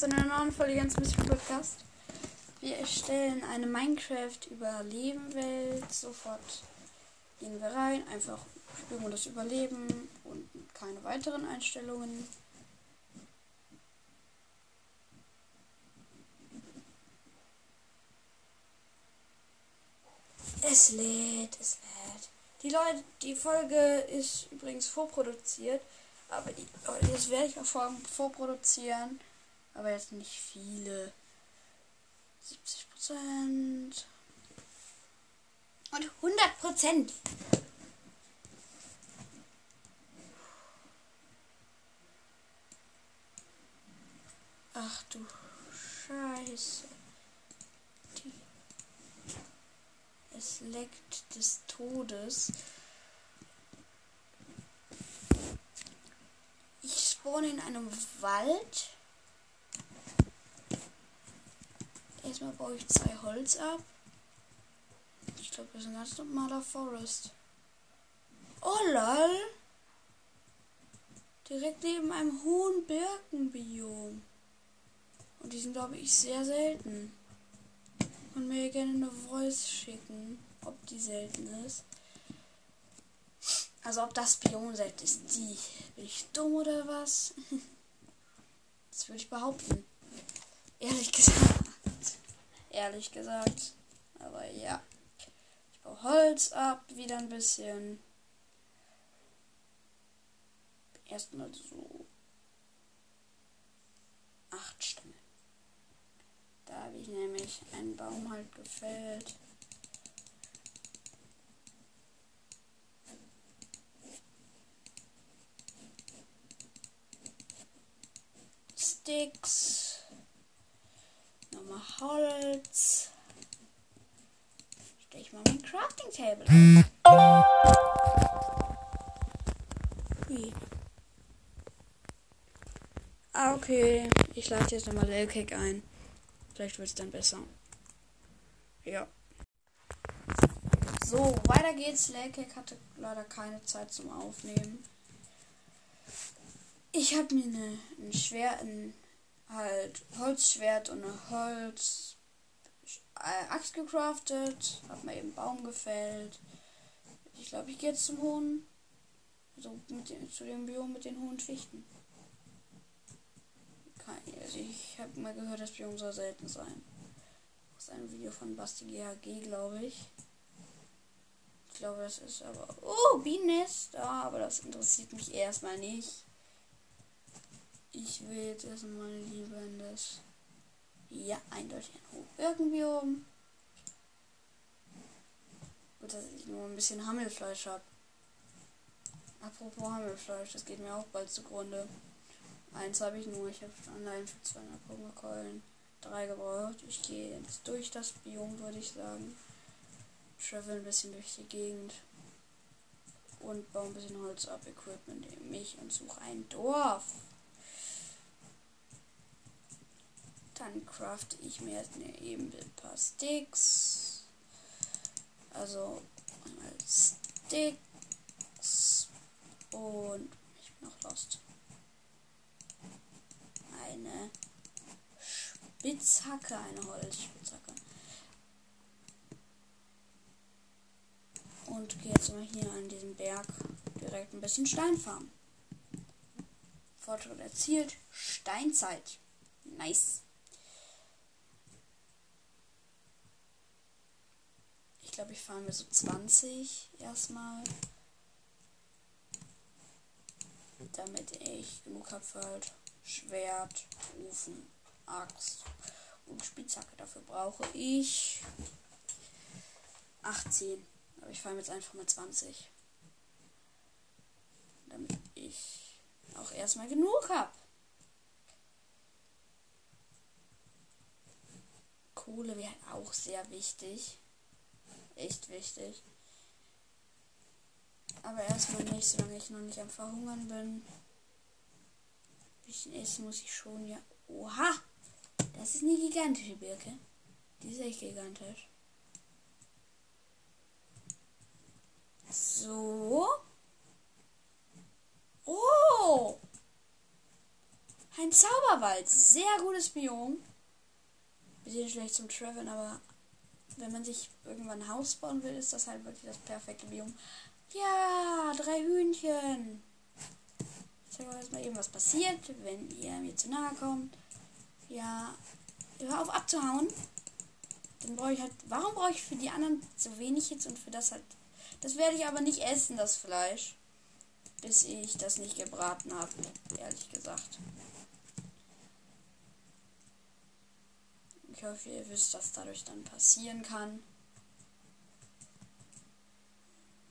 willkommen zu einer neuen Folge ganz Mystery Podcast. Wir erstellen eine Minecraft Überleben-Welt. Sofort gehen wir rein. Einfach Spielmodus Überleben und keine weiteren Einstellungen. Es lädt, es lädt. Die Leute, die Folge ist übrigens vorproduziert. Aber die, das werde ich auch vor, vorproduzieren. Aber jetzt nicht viele. 70 Prozent. Und 100 Prozent. Ach du Scheiße. Es leckt des Todes. spawn in einem Wald. Erstmal baue ich zwei Holz ab. Ich glaube, das ist ein ganz normaler Forest. Oh lol. Direkt neben einem hohen Birkenbiom. Und die sind, glaube ich, sehr selten. Und mir gerne eine Voice schicken, ob die selten ist. Also ob das Biom selten ist. Die. Bin ich dumm oder was? Das würde ich behaupten. Ehrlich gesagt. Ehrlich gesagt. Aber ja. Ich baue Holz ab, wieder ein bisschen. Erstmal so. Acht Stämme. Da habe ich nämlich einen Baum halt gefällt. Sticks. Nochmal Holz. Stelle ich mal mein Crafting Table auf. Wie? Ah, okay. Ich lade jetzt nochmal Lelcake ein. Vielleicht wird es dann besser. Ja. So, weiter geht's. Lelcake hatte leider keine Zeit zum Aufnehmen. Ich habe mir eine, ein Schwert, ein halt Holzschwert und eine Holz äh, Axt gecraftet, habe mir eben Baum gefällt. Ich glaube, ich gehe jetzt zum hohen, also mit den, zu dem Biom mit den hohen Fichten. Also ich habe mal gehört, das Biom soll selten sein. Das ist ein Video von Basti GHG, glaube ich. Ich glaube, das ist aber. Oh, Bienennest! Ja, aber das interessiert mich erstmal nicht. Ich will jetzt erstmal lieber in das. Ja, eindeutig ein Hochbirkenbiom. Gut, dass ich nur ein bisschen Hammelfleisch habe. Apropos Hammelfleisch, das geht mir auch bald zugrunde. Eins habe ich nur. Ich habe allein für 200 Pummelkeulen drei gebraucht. Ich gehe jetzt durch das Biom, würde ich sagen. Travel ein bisschen durch die Gegend. Und baue ein bisschen Holz ab, Equipment mich und suche ein Dorf. Dann crafte ich mir jetzt eben ein paar Sticks. Also Sticks. Und ich bin noch lost. Eine Spitzhacke, eine Holzspitzhacke. Und gehe jetzt mal hier an diesem Berg direkt ein bisschen Stein farmen. Fortschritt erzielt. Steinzeit. Nice. Glaube, ich fahre mir so 20 erstmal. Damit ich genug habe für halt Schwert, Ofen, Axt und Spitzhacke. Dafür brauche ich 18. Aber ich fahre jetzt einfach mit 20. Damit ich auch erstmal genug habe. Kohle wäre auch sehr wichtig echt wichtig. Aber erstmal nicht, solange ich noch nicht am Verhungern bin. Ein bisschen essen muss ich schon, ja. Oha! Das ist eine gigantische Birke. Die ist echt gigantisch. So. Oh! Ein Zauberwald. Sehr gutes Biom. Bisschen schlecht zum Traveln, aber wenn man sich irgendwann ein Haus bauen will, ist das halt wirklich das perfekte Biom. Ja, drei Hühnchen. Ich zeige euch mal eben, was passiert, wenn ihr mir zu nahe kommt. Ja, hör auf abzuhauen. Dann brauche ich halt. Warum brauche ich für die anderen so wenig jetzt und für das halt. Das werde ich aber nicht essen, das Fleisch. Bis ich das nicht gebraten habe, ehrlich gesagt. Ich hoffe, ihr wisst, was dadurch dann passieren kann.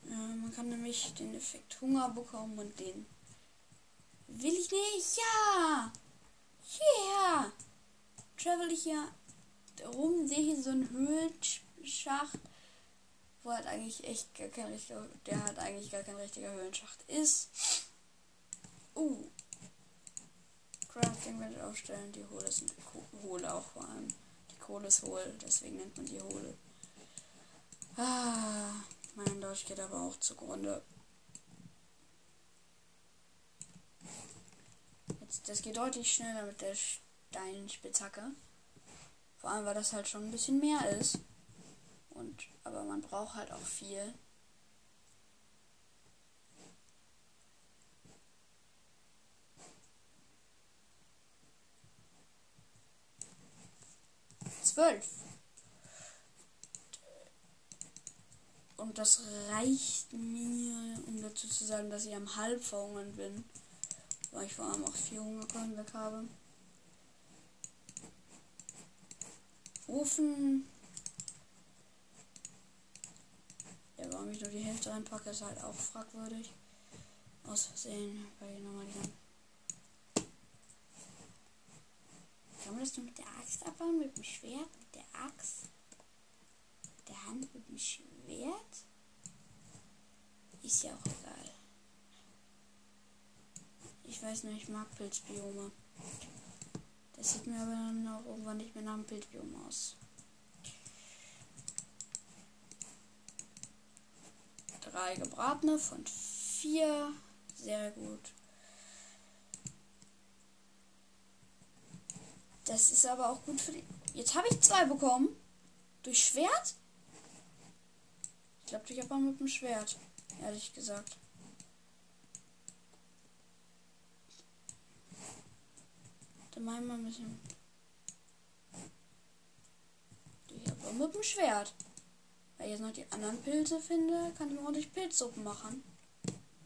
Äh, man kann nämlich den Effekt Hunger bekommen und den will ich nicht. Ja! Yeah! Travel ich hier rum, sehe hier so einen Höhlenschacht, wo halt eigentlich echt gar kein richtiger, der halt eigentlich gar kein richtiger Höhlenschacht ist. Uh. Crafting werde aufstellen, die Hohle sind Hohle auch vor allem. Kohle ist hohl, deswegen nennt man die Hohle. Ah, mein Deutsch geht aber auch zugrunde. Jetzt, das geht deutlich schneller mit der Steinspitzhacke. Vor allem, weil das halt schon ein bisschen mehr ist. Und, aber man braucht halt auch viel. Zwölf. Und das reicht mir, um dazu zu sagen, dass ich am halb verhungern bin. Weil ich vor allem auch vier Hungerkeulen weg habe. Ofen. Ja, warum ich nur die Hälfte reinpacke, ist halt auch fragwürdig. Aus Versehen, weil ich nochmal die Kann man das nur mit der Axt abbauen? Mit dem Schwert? Mit der Axt? Mit der Hand? Mit dem Schwert? Ist ja auch egal. Ich weiß nicht, ich mag Pilzbiome. Das sieht mir aber dann auch irgendwann nicht mehr nach einem Pilzbiom aus. Drei gebratene von vier. Sehr gut. Das ist aber auch gut für die. Jetzt habe ich zwei bekommen. Durch Schwert? Ich glaube, ich habe mal mit dem Schwert. Ehrlich gesagt. Dann machen wir ein bisschen. Ich habe mit dem Schwert. Weil ich jetzt noch die anderen Pilze finde, kann ich ordentlich Pilzsuppen machen.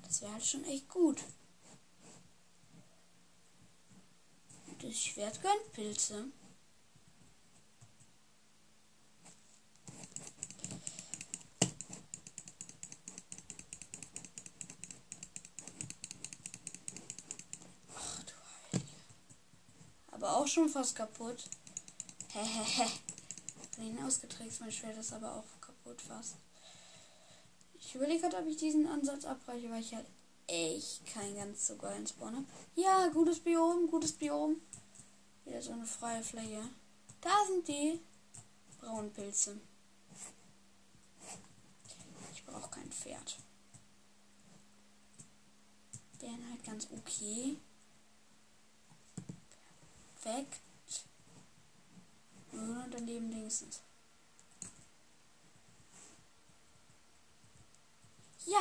Das wäre halt schon echt gut. Das Schwert gönnt Pilze. Ach du Heilige. Aber auch schon fast kaputt. Hehehe. Von ihnen ausgetrickst, mein Schwert ist aber auch kaputt fast. Ich überlege gerade, ob ich diesen Ansatz abbreche, weil ich halt echt keinen ganz so geilen Spawn habe. Ja, gutes Biom, gutes Biom. Wieder so eine freie Fläche. Da sind die braunen Pilze. Ich brauche kein Pferd. Wären halt ganz okay. Perfekt. Nur daneben linksens. Ja.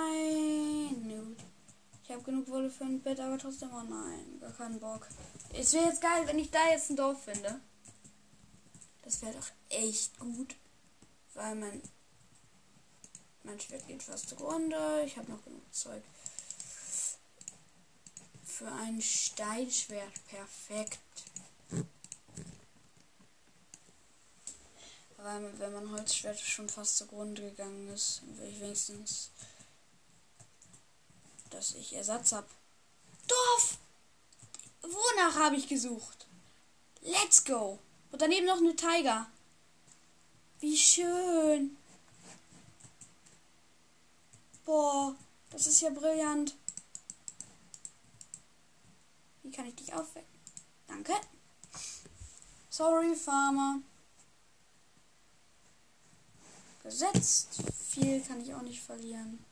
Habe genug Wolle für ein Bett, aber trotzdem, oh nein. Gar keinen Bock. Es wäre jetzt geil, wenn ich da jetzt ein Dorf finde. Das wäre doch echt gut. Weil mein, mein Schwert geht fast zugrunde. Ich habe noch genug Zeug für ein Steinschwert perfekt. Aber wenn mein Holzschwert schon fast zugrunde gegangen ist, will ich wenigstens, dass ich Ersatz habe. Dorf! Wonach habe ich gesucht? Let's go! Und daneben noch eine Tiger. Wie schön. Boah, das ist ja brillant. Wie kann ich dich aufwecken? Danke. Sorry, Farmer. Gesetzt. Viel kann ich auch nicht verlieren.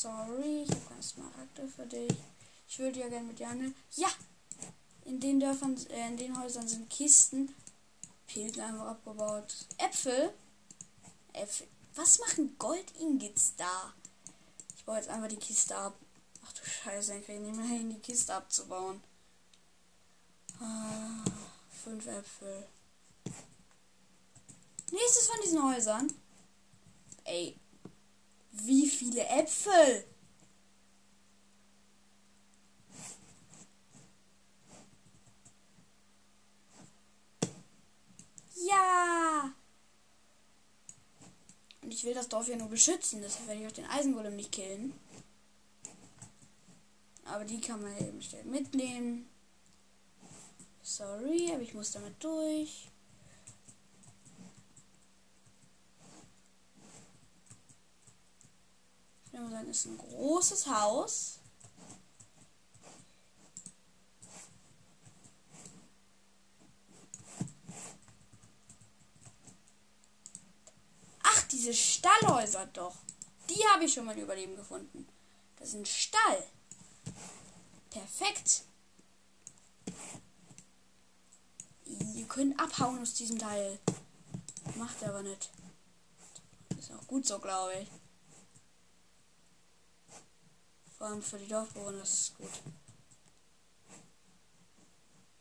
Sorry, ich habe keine Smaragde für dich. Ich würde ja gerne mit dir handeln. Ja! In den Dörfern, äh, in den Häusern sind Kisten. Pilger einfach abgebaut. Äpfel. Äpfel. Was machen Gold-Ingots da? Ich baue jetzt einfach die Kiste ab. Ach du Scheiße, dann kriege ich nicht mehr hin, die Kiste abzubauen. Ah, fünf Äpfel. Nächstes von diesen Häusern. Ey. Wie viele Äpfel? Ja! Und ich will das Dorf ja nur beschützen, deshalb werde ich auch den Eisengolem nicht killen. Aber die kann man eben schnell mitnehmen. Sorry, aber ich muss damit durch. Ich würde sagen, ist ein großes Haus. Ach, diese Stallhäuser doch. Die habe ich schon mal Überleben gefunden. Das ist ein Stall. Perfekt. Ihr könnt abhauen aus diesem Teil. Macht er aber nicht. Ist auch gut so, glaube ich. Vor allem für die Dorfbewohner ist es gut.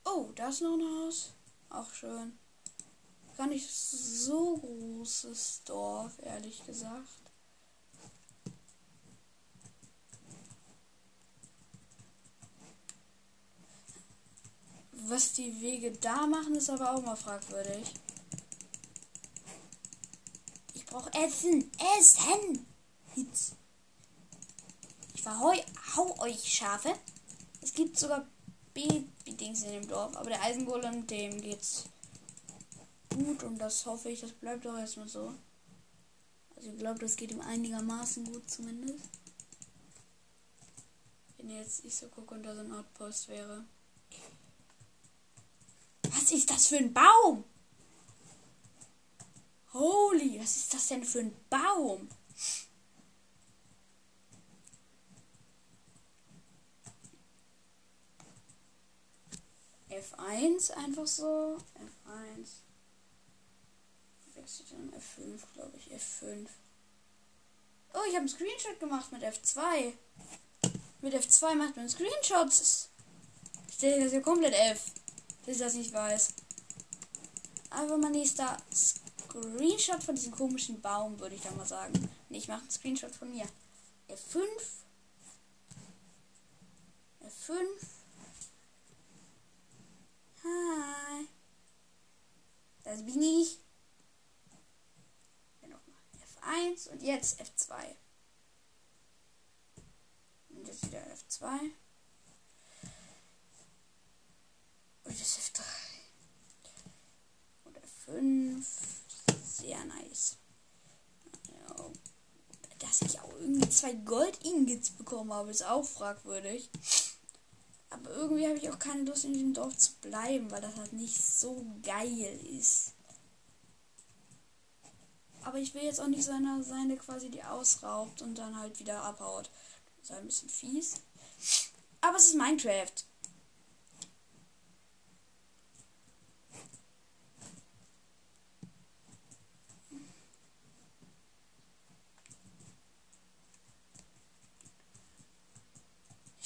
Oh, da ist noch ein Haus. Auch schön. Gar nicht so großes Dorf, ehrlich gesagt. Was die Wege da machen, ist aber auch mal fragwürdig. Ich brauche Essen. Essen. Hitz. Ich verhau hau euch Schafe. Es gibt sogar Baby-Dings in dem Dorf, aber der Eisengolem, dem geht's gut und das hoffe ich, das bleibt auch erstmal so. Also ich glaube, das geht ihm einigermaßen gut zumindest. Wenn jetzt ich so gucke und da so ein Outpost wäre. Was ist das für ein Baum? Holy, was ist das denn für ein Baum? F1 einfach so. F1. Wechselt dann F5, glaube ich. F5. Oh, ich habe einen Screenshot gemacht mit F2. Mit F2 macht man Screenshots. Ich stelle das hier komplett F dass ich das nicht weiß. Aber mein nächster Screenshot von diesem komischen Baum, würde ich da mal sagen. Nee, ich mache einen Screenshot von mir. F5. F5. Hi. Das bin ich. Nochmal F1 und jetzt F2. Und jetzt wieder F2. Und das F3. Und F5. Sehr nice. Dass ich auch irgendwie zwei Gold-Ingots bekommen habe, ist auch fragwürdig. Aber irgendwie habe ich auch keine Lust, in diesem Dorf zu bleiben, weil das halt nicht so geil ist. Aber ich will jetzt auch nicht seine, seine quasi die ausraubt und dann halt wieder abhaut. Das ist ein bisschen fies. Aber es ist Minecraft.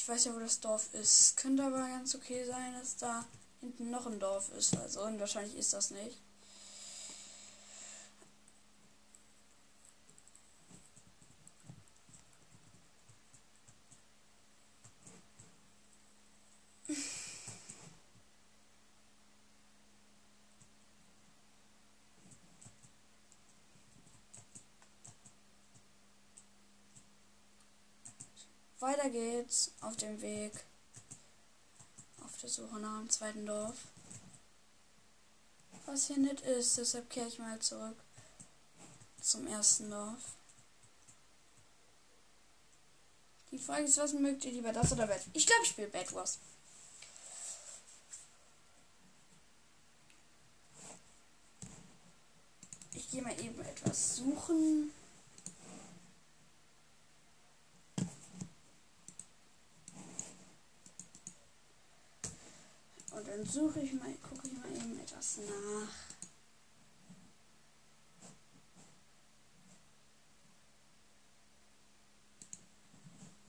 Ich weiß ja, wo das Dorf ist. Könnte aber ganz okay sein, dass da hinten noch ein Dorf ist. Also unwahrscheinlich ist das nicht. Weiter geht's auf dem Weg. Auf der Suche nach einem zweiten Dorf. was hier nicht ist. Deshalb kehre ich mal zurück zum ersten Dorf. Die Frage ist, was mögt ihr lieber, das oder Bad? Ich glaube, ich spiele Bad Wars. Ich gehe mal eben etwas suchen. Und dann suche ich mal, eben etwas nach.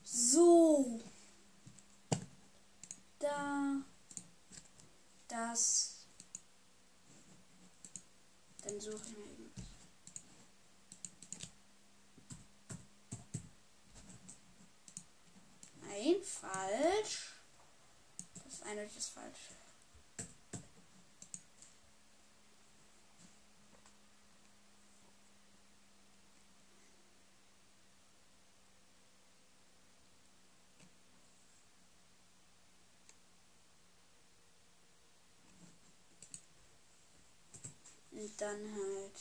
So. Da. Das. Dann suche ich mir eben. Nein, falsch. Das eine ist falsch. Dann halt.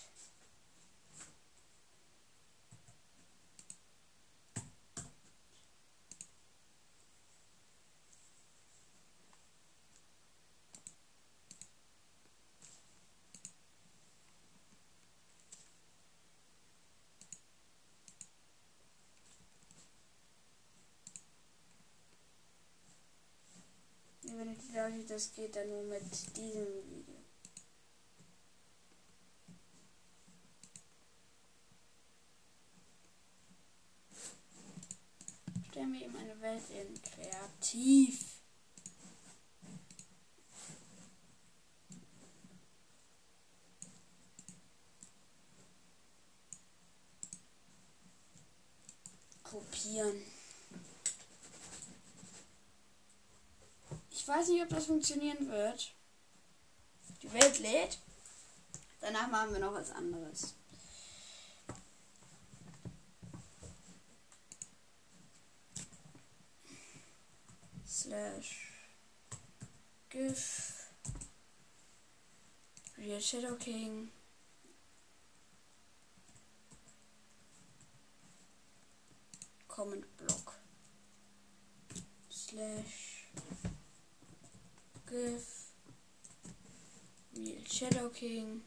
Wenn ich glaube, das geht dann nur mit diesem Video. Stellen wir ihm eine Welt in kreativ. Kopieren. Ich weiß nicht, ob das funktionieren wird. Die Welt lädt. Danach machen wir noch was anderes. Slash. GIF. Real Shadow King. Comment Block. Slash. GIF. Real Shadow King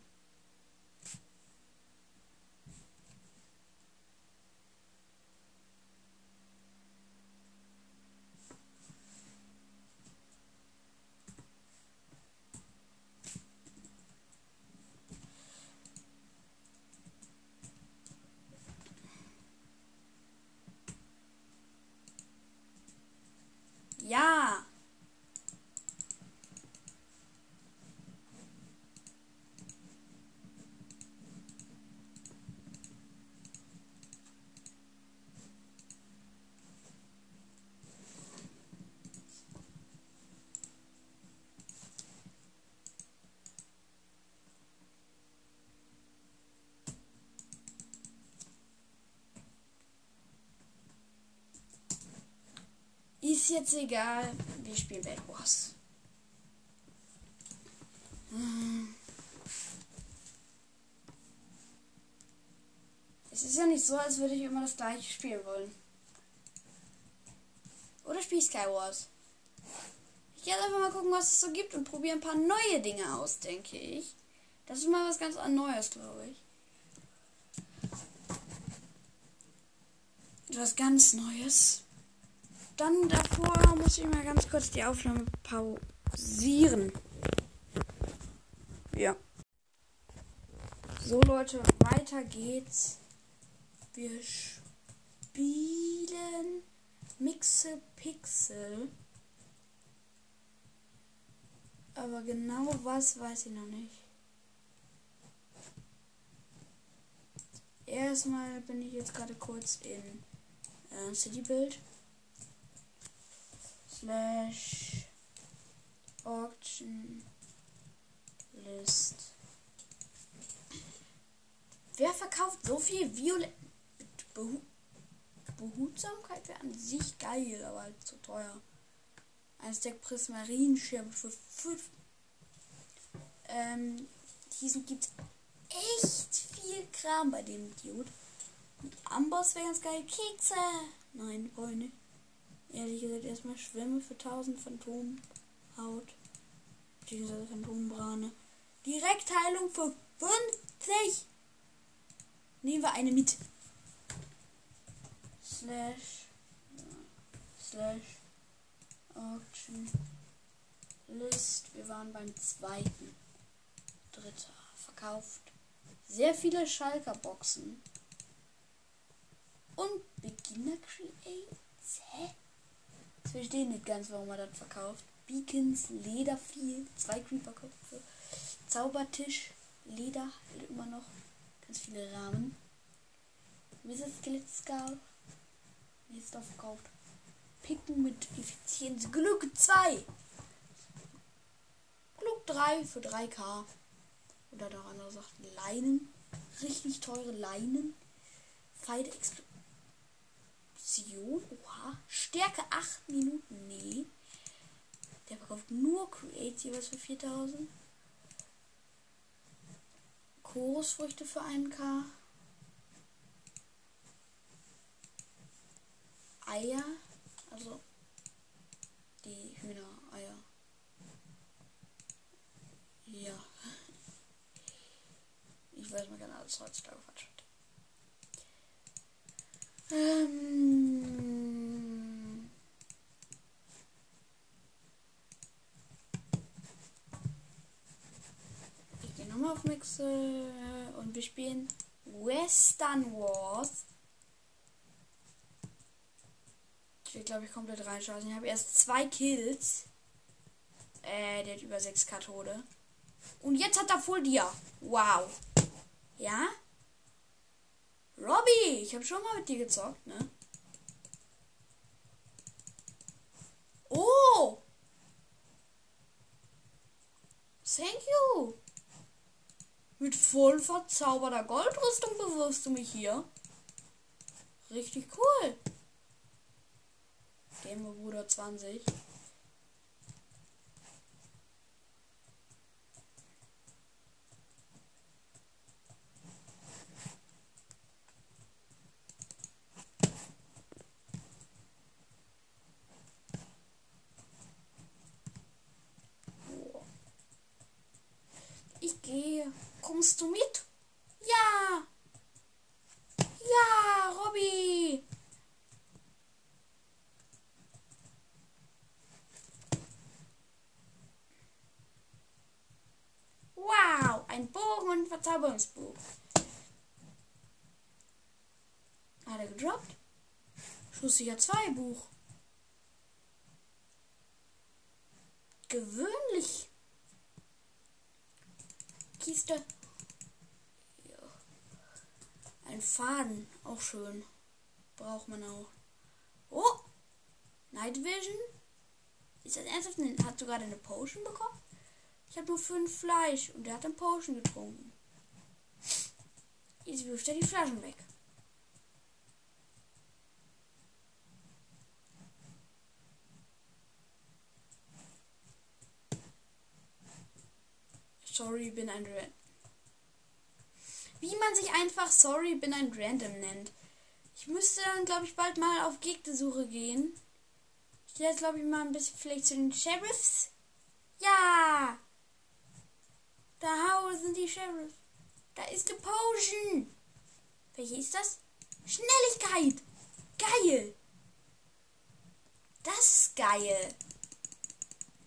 Ja. Ist jetzt egal. Wir spielen Bad Wars. Hm. Es ist ja nicht so, als würde ich immer das gleiche spielen wollen. Oder spiele ich Skywars? Ich werde einfach mal gucken, was es so gibt und probiere ein paar neue Dinge aus, denke ich. Das ist mal was ganz Neues, glaube ich. Etwas ganz Neues. Dann davor muss ich mal ganz kurz die Aufnahme pausieren. Ja. So Leute, weiter geht's. Wir spielen Mixe Pixel. Aber genau was weiß ich noch nicht. Erstmal bin ich jetzt gerade kurz in äh, City Build slash auction list. Wer verkauft so viel Violett? Behu Behutsamkeit wäre an sich geil, aber halt zu teuer. Ein Stack Prismarinschirm für 5. Ähm, diesen gibt echt viel Kram bei dem Dude. Amboss wäre ganz geil. Kekse. Nein, Freunde. Ehrlich gesagt, erstmal Schwämme für 1000 Phantomhaut. Beziehungsweise Phantombrane. Direktheilung für 50. Nehmen wir eine mit. Slash. Slash. Auction. List. Wir waren beim zweiten. Dritter. Verkauft. Sehr viele Schalker Boxen. Und Beginner Creates. Hä? Ich verstehe nicht ganz, warum er das verkauft. Beacons, Leder viel, zwei Creeper-Köpfe, Zaubertisch, Leder halt immer noch. Ganz viele Rahmen. Wizard Skelett Skull. Nächster verkauft. Picken mit Effizienz. Glück 2. Glück 3 für 3k. Oder noch andere Sachen. Leinen. Richtig teure Leinen. Fight Explosion. Oha. Stärke 8 Minuten. Nee. Der verkauft nur Create was für 4000. Chorusfrüchte für 1k. Eier. Also die Hühnereier. Ja. Ich weiß mal genau, das heutzutage falsch Ähm. Ich gehe nochmal auf Mixe und wir spielen Western Wars. Ich will, glaube ich, komplett reinschauen. Ich habe erst zwei Kills. Äh, der hat über 6k Tode. Und jetzt hat er Full Dia. Wow. Ja? Robby, ich habe schon mal mit dir gezockt, ne? Oh! Thank you! Mit voll verzauberter Goldrüstung bewirfst du mich hier. Richtig cool. Gamer Bruder 20. Ich gehe. Kommst du mit? Ja. Ja, Robby. Wow, ein Bogen und ein Verzauberungsbuch. Hat er gedroppt? Schusssicher 2 Buch. Gewöhnlich. Kiste. Ja. Ein Faden, auch schön. Braucht man auch. Oh! Night Vision. Ist das ernsthaft? Du gerade eine Potion bekommen? Ich habe nur fünf Fleisch und der hat eine Potion getrunken. Jetzt wirft er die Flaschen weg. Sorry, bin ein Random. Wie man sich einfach Sorry, bin ein Random nennt. Ich müsste dann, glaube ich, bald mal auf Gegnersuche gehen. Ich gehe jetzt, glaube ich, mal ein bisschen vielleicht zu den Sheriffs. Ja! Da sind die Sheriffs. Da ist eine Potion. Welche ist das? Schnelligkeit. Geil. Das ist geil.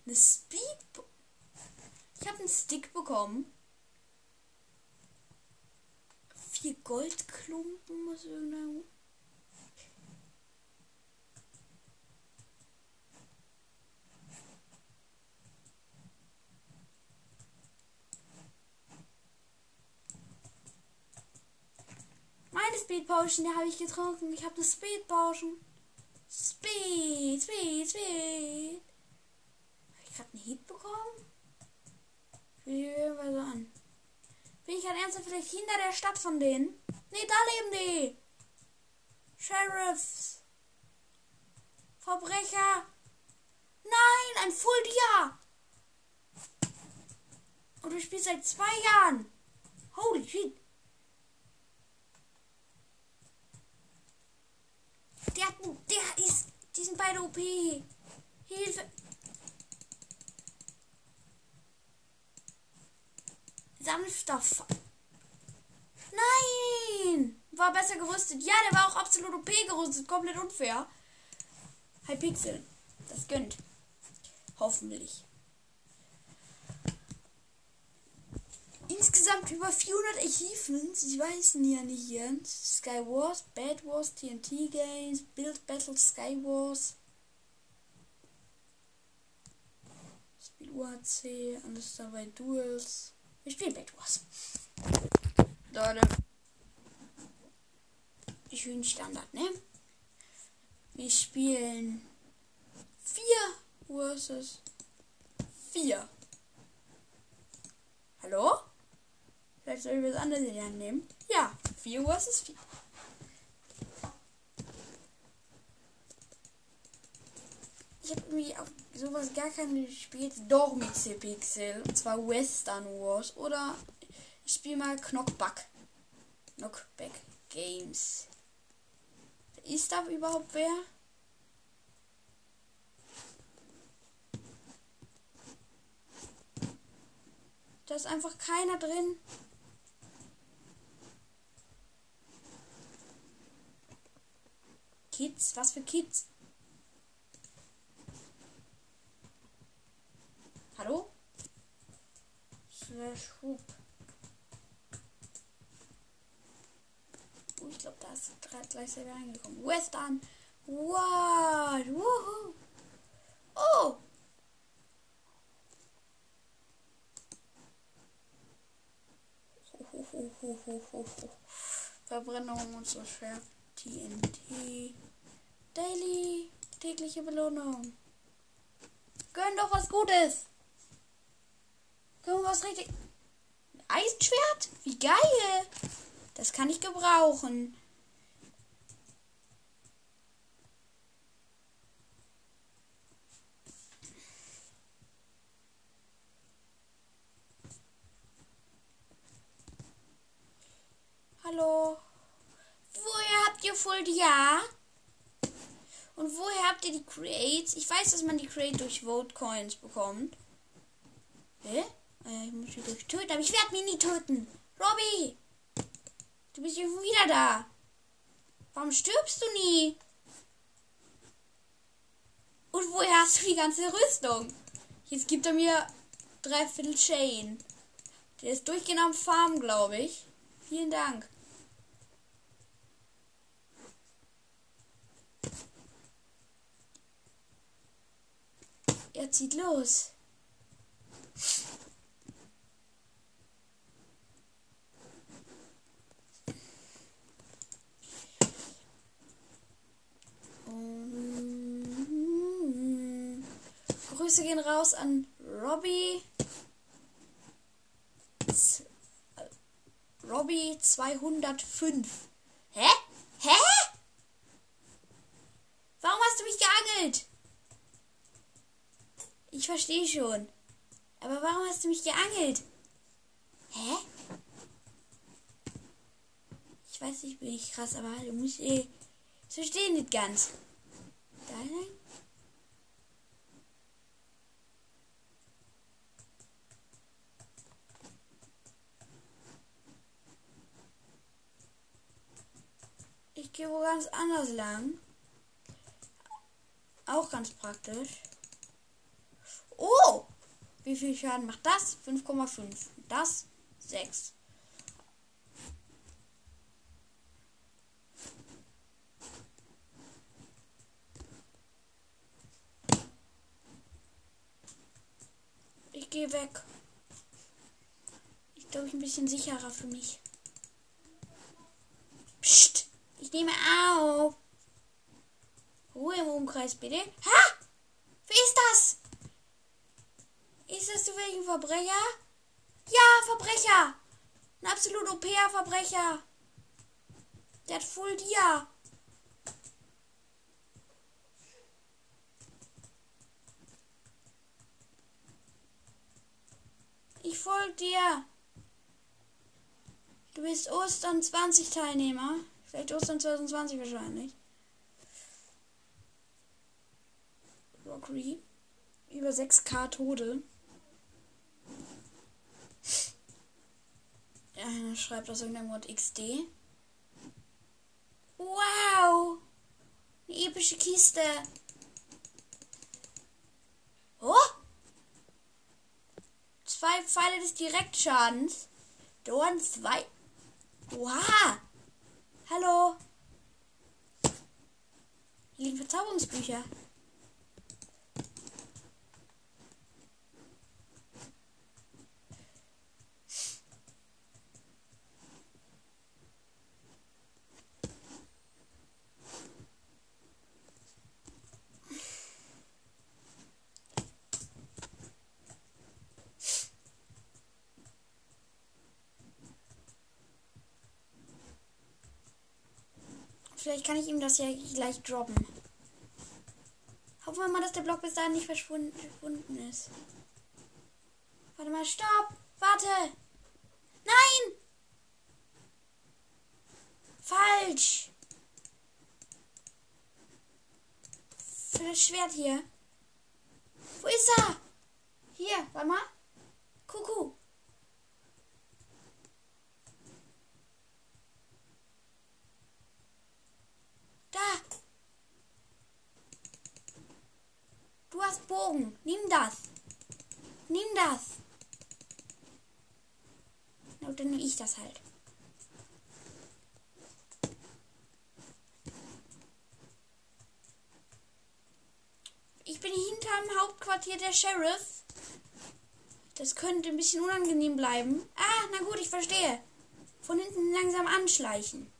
Eine Speed. Ich habe einen Stick bekommen. Vier Goldklumpen muss irgendein. Meine Speed Potion, die habe ich getrunken. Ich habe eine Speed Potion. Speed, Speed, Speed. Habe ich gerade einen Hit bekommen? Wie irgendwas so an. Bin ich gerade ernsthaft vielleicht hinter der Stadt von denen? Nee, da leben die. Sheriffs. Verbrecher. Nein, ein Full Dia. Und du spielst seit zwei Jahren. Holy shit. Der, der ist. Die sind beide OP. Hilfe. Sanfter F Nein! War besser gerüstet. Ja, der war auch absolut OP gerüstet. Komplett unfair. Hypixel. Das gönnt. Hoffentlich. Insgesamt über 400 Achievements. Ich weiß ja nicht hier. Sky Wars, Bad Wars, TNT Games, Build Battle, Sky Wars. Spiel UHC, alles dabei Duels. Wir spielen Bad Wars. Leute. Schön Standard, ne? Wir spielen 4 versus 4. Hallo? Vielleicht soll ich was anderes in die Hand nehmen. Ja, 4 versus 4. Ich habe irgendwie auf sowas gar keine gespielt. Doch mit C-Pixel. Und zwar Western Wars. Oder ich spiele mal Knockback. Knockback Games. Ist da überhaupt wer? Da ist einfach keiner drin. Kids? Was für Kids? Hallo? Slash Hoop. Oh, ich glaube, da ist gleich selber reingekommen. Western. What? Woohoo. Oh! Verbrennung und so schwer. TNT. Daily. Tägliche Belohnung. Gönn doch was Gutes. Gönn was richtig. Eisenschwert? Wie geil. Das kann ich gebrauchen. Hallo. Woher habt ihr Full Ja? Und woher habt ihr die Crates? Ich weiß, dass man die Crate durch Vote Coins bekommt. Hä? Äh, ich muss sie durch töten, aber ich werde mich nie töten. Robby! Du bist wieder da. Warum stirbst du nie? Und woher hast du die ganze Rüstung? Jetzt gibt er mir dreiviertel Chain. Der ist durchgehend am Farm, glaube ich. Vielen Dank. Er zieht los. Grüße gehen raus an Robbie. Robbie 205. Hä? Hä? Warum hast du mich geangelt? Ich verstehe schon. Aber warum hast du mich geangelt? Hä? Ich weiß nicht, bin ich krass, aber du musst eh. Ich verstehe nicht ganz. Da rein? Ich gehe wo ganz anders lang. Auch ganz praktisch. Oh! Wie viel Schaden macht das? 5,5. Das 6. Ich gehe weg. Ich glaube, ich ein bisschen sicherer für mich. Ich nehme auf. Ruhe im Umkreis, bitte. Ha! Wer ist das? Ist das zufällig ein Verbrecher? Ja, Verbrecher! Ein absolut OP-Verbrecher. Der hat Full Dia. Ich folge dir. Du bist Ostern 20 Teilnehmer. Vielleicht Ostern 2020 wahrscheinlich. Rockery. Über 6k Tode. Ja, schreibt aus irgendeinem Mod XD. Wow! Eine epische Kiste. Oh! Zwei Pfeile des Direktschadens. Dorn zwei. Oha! Hallo! Liegen Verzauberungsbücher. Vielleicht kann ich ihm das ja gleich droppen. Hoffen wir mal, dass der Block bis dahin nicht verschwunden, ist. Warte mal, stopp! Warte! Nein! Falsch! Für das Schwert hier. Wo ist er? Hier, warte mal. Kuckuck. hast Bogen. Nimm das. Nimm das. Na, dann nehme ich das halt. Ich bin hinterm Hauptquartier der Sheriff. Das könnte ein bisschen unangenehm bleiben. Ah, na gut, ich verstehe. Von hinten langsam anschleichen.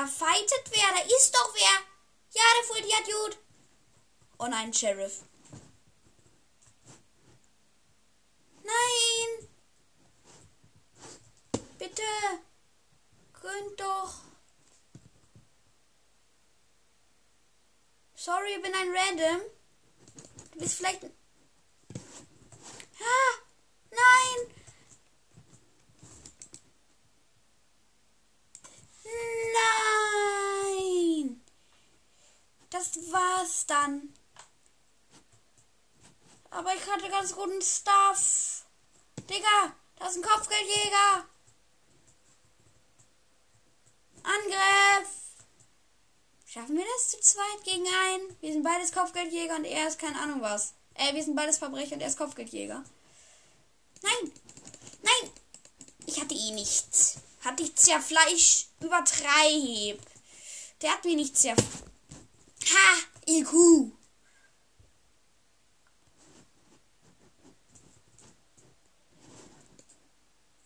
Da fightet wer, da ist doch wer. Ja, der Fuldi hat gut. Oh nein, Sheriff. Nein. Bitte. Könnt doch. Sorry, ich bin ein Random. Du bist vielleicht... Ah, nein. Nein! Das war's dann. Aber ich hatte ganz guten Stuff. Digga, das ist ein Kopfgeldjäger. Angriff! Schaffen wir das zu zweit gegen einen? Wir sind beides Kopfgeldjäger und er ist keine Ahnung was. Äh, wir sind beides Verbrecher und er ist Kopfgeldjäger. Nein! Nein! Ich hatte eh nichts. Hat ich Zerfleisch übertreib. Der hat mich nicht zerf... Ha! IQ!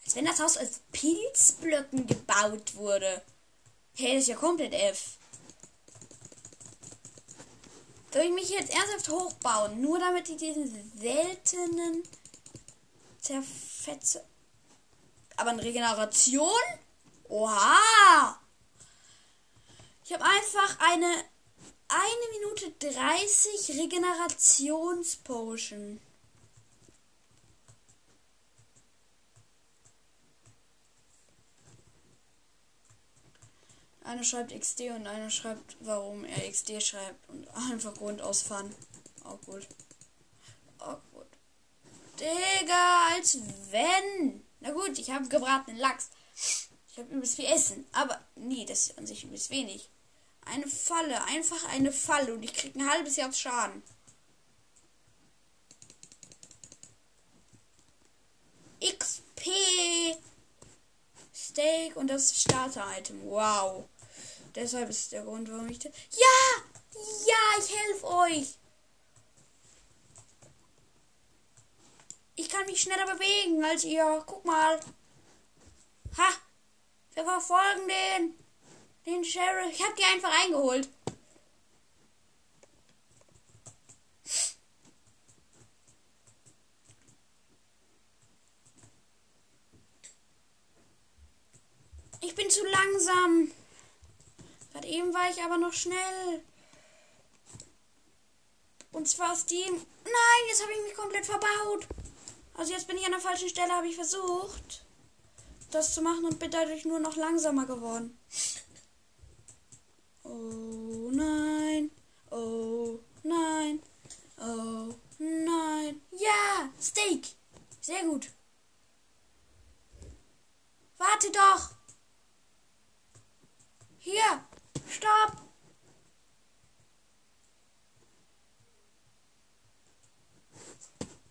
Als wenn das Haus aus Pilzblöcken gebaut wurde. Hey, das ist ja komplett F. Soll ich mich jetzt ernsthaft hochbauen? Nur damit ich diesen seltenen Zerfetze aber eine Regeneration? Oha! Ich habe einfach eine 1 Minute 30 Regenerationspotion. Einer schreibt XD und einer schreibt, warum er XD schreibt und einfach Grund ausfahren. Auch gut. Auch gut. Digga, als wenn. Na gut, ich habe gebratenen Lachs. Ich habe übelst viel Essen. Aber nee, das ist an sich übelst wenig. Eine Falle, einfach eine Falle und ich krieg ein halbes Jahr Schaden. XP Steak und das Starter-Item. Wow. Deshalb ist der Grund, warum ich. Ja! Ja, ich helfe euch! Ich kann mich schneller bewegen als ihr. Guck mal. Ha! Wir verfolgen den. Den Sheriff. Ich hab die einfach eingeholt. Ich bin zu langsam. Gerade eben war ich aber noch schnell. Und zwar aus dem. Nein, jetzt habe ich mich komplett verbaut. Also jetzt bin ich an der falschen Stelle, habe ich versucht, das zu machen und bin dadurch nur noch langsamer geworden. Oh nein. Oh nein. Oh nein. Ja, Steak. Sehr gut. Warte doch. Hier. Stopp.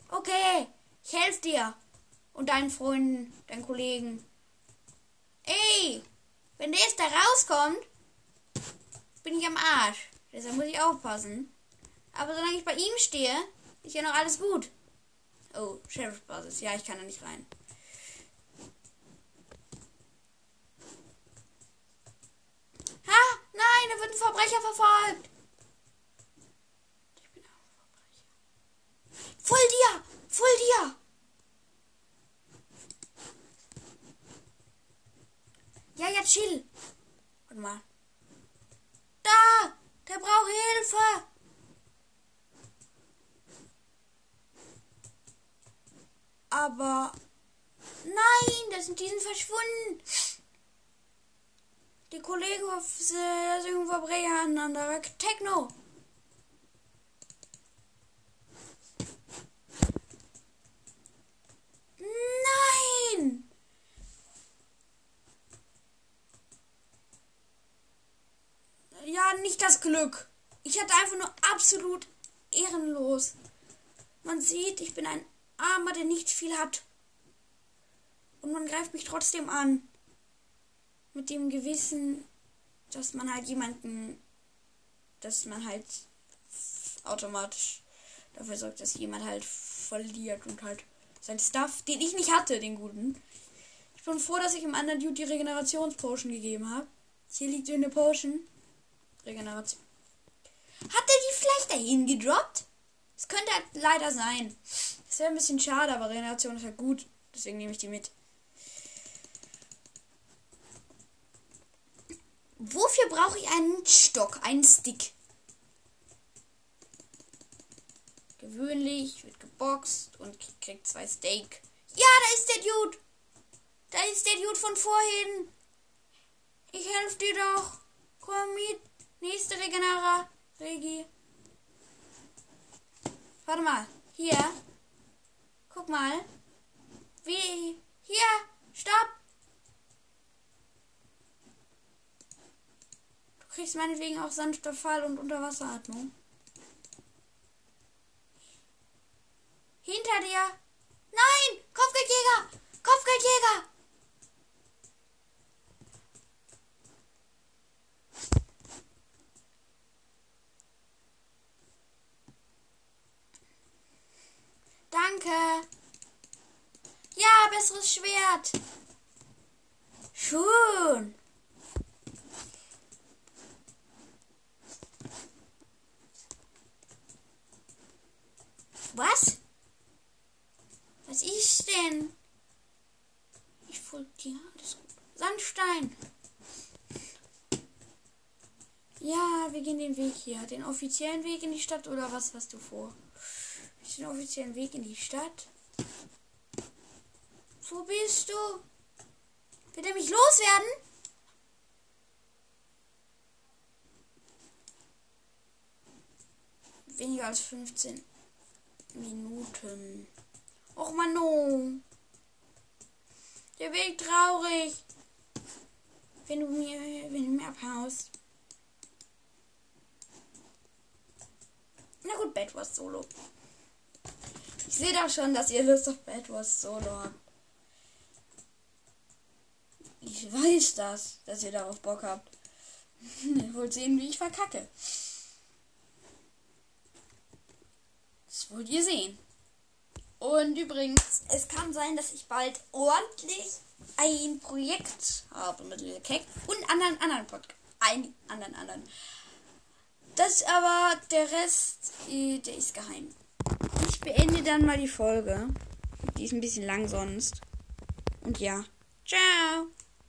Okay, ich helfe dir. Und deinen Freunden, deinen Kollegen. Ey, wenn der jetzt da rauskommt, bin ich am Arsch. Deshalb muss ich aufpassen. Aber solange ich bei ihm stehe, ist ja noch alles gut. Oh, Sheriff-Basis. Ja, ich kann da nicht rein. Ha! Nein, da wird ein Verbrecher verfolgt. Ich bin auch ein Verbrecher. Voll dir! Voll dir! Ja, ja, chill. Warte mal. Der braucht Hilfe! Aber. Nein, das sind diesen verschwunden. Die Kollegen auf äh, Verbrecher aneinander. Techno. Nein! Ja, nicht das Glück. Ich hatte einfach nur absolut ehrenlos. Man sieht, ich bin ein Armer, der nicht viel hat. Und man greift mich trotzdem an. Mit dem Gewissen, dass man halt jemanden, dass man halt automatisch dafür sorgt, dass jemand halt verliert und halt sein Stuff, den ich nicht hatte, den guten. Ich bin froh, dass ich im anderen die Regenerationspotion gegeben habe. Hier liegt eine Potion. Regeneration. Hat er die vielleicht dahin gedroppt? Das könnte halt leider sein. Das wäre ein bisschen schade, aber Regeneration ist halt gut. Deswegen nehme ich die mit. Wofür brauche ich einen Stock, einen Stick? Gewöhnlich wird geboxt und kriegt zwei Steak. Ja, da ist der Dude. Da ist der Dude von vorhin. Ich helfe dir doch. Komm mit. Nächste Regenera. Regi. Warte mal. Hier. Guck mal. Wie. Hier. Stopp. Du kriegst meinetwegen auch sanfter Fall und Unterwasseratmung. Hinter dir. Nein! Kopfgeldjäger! Kopfgeldjäger! Danke. Ja, besseres Schwert. Schon. Was? Was ist denn? Ich folge dir. Alles gut. Sandstein. Ja, wir gehen den Weg hier. Den offiziellen Weg in die Stadt oder was hast du vor? Den offiziellen Weg in die Stadt. Wo bist du? Wird er mich loswerden? Weniger als 15 Minuten. Och Mano. Der Weg traurig. Wenn du mir, wenn du mir abhaust. Na gut, Bad Wars Solo. Ich sehe doch schon, dass ihr Lust auf Bad Wars Solo habt. Ich weiß das, dass ihr darauf Bock habt. ihr wollt sehen, wie ich verkacke. Das wollt ihr sehen. Und übrigens, es kann sein, dass ich bald ordentlich ein Projekt habe mit Lil Keck und anderen anderen Podcast. einen anderen anderen. Das aber der Rest, äh, der ist geheim. Ich beende dann mal die Folge. Die ist ein bisschen lang sonst. Und ja. Ciao.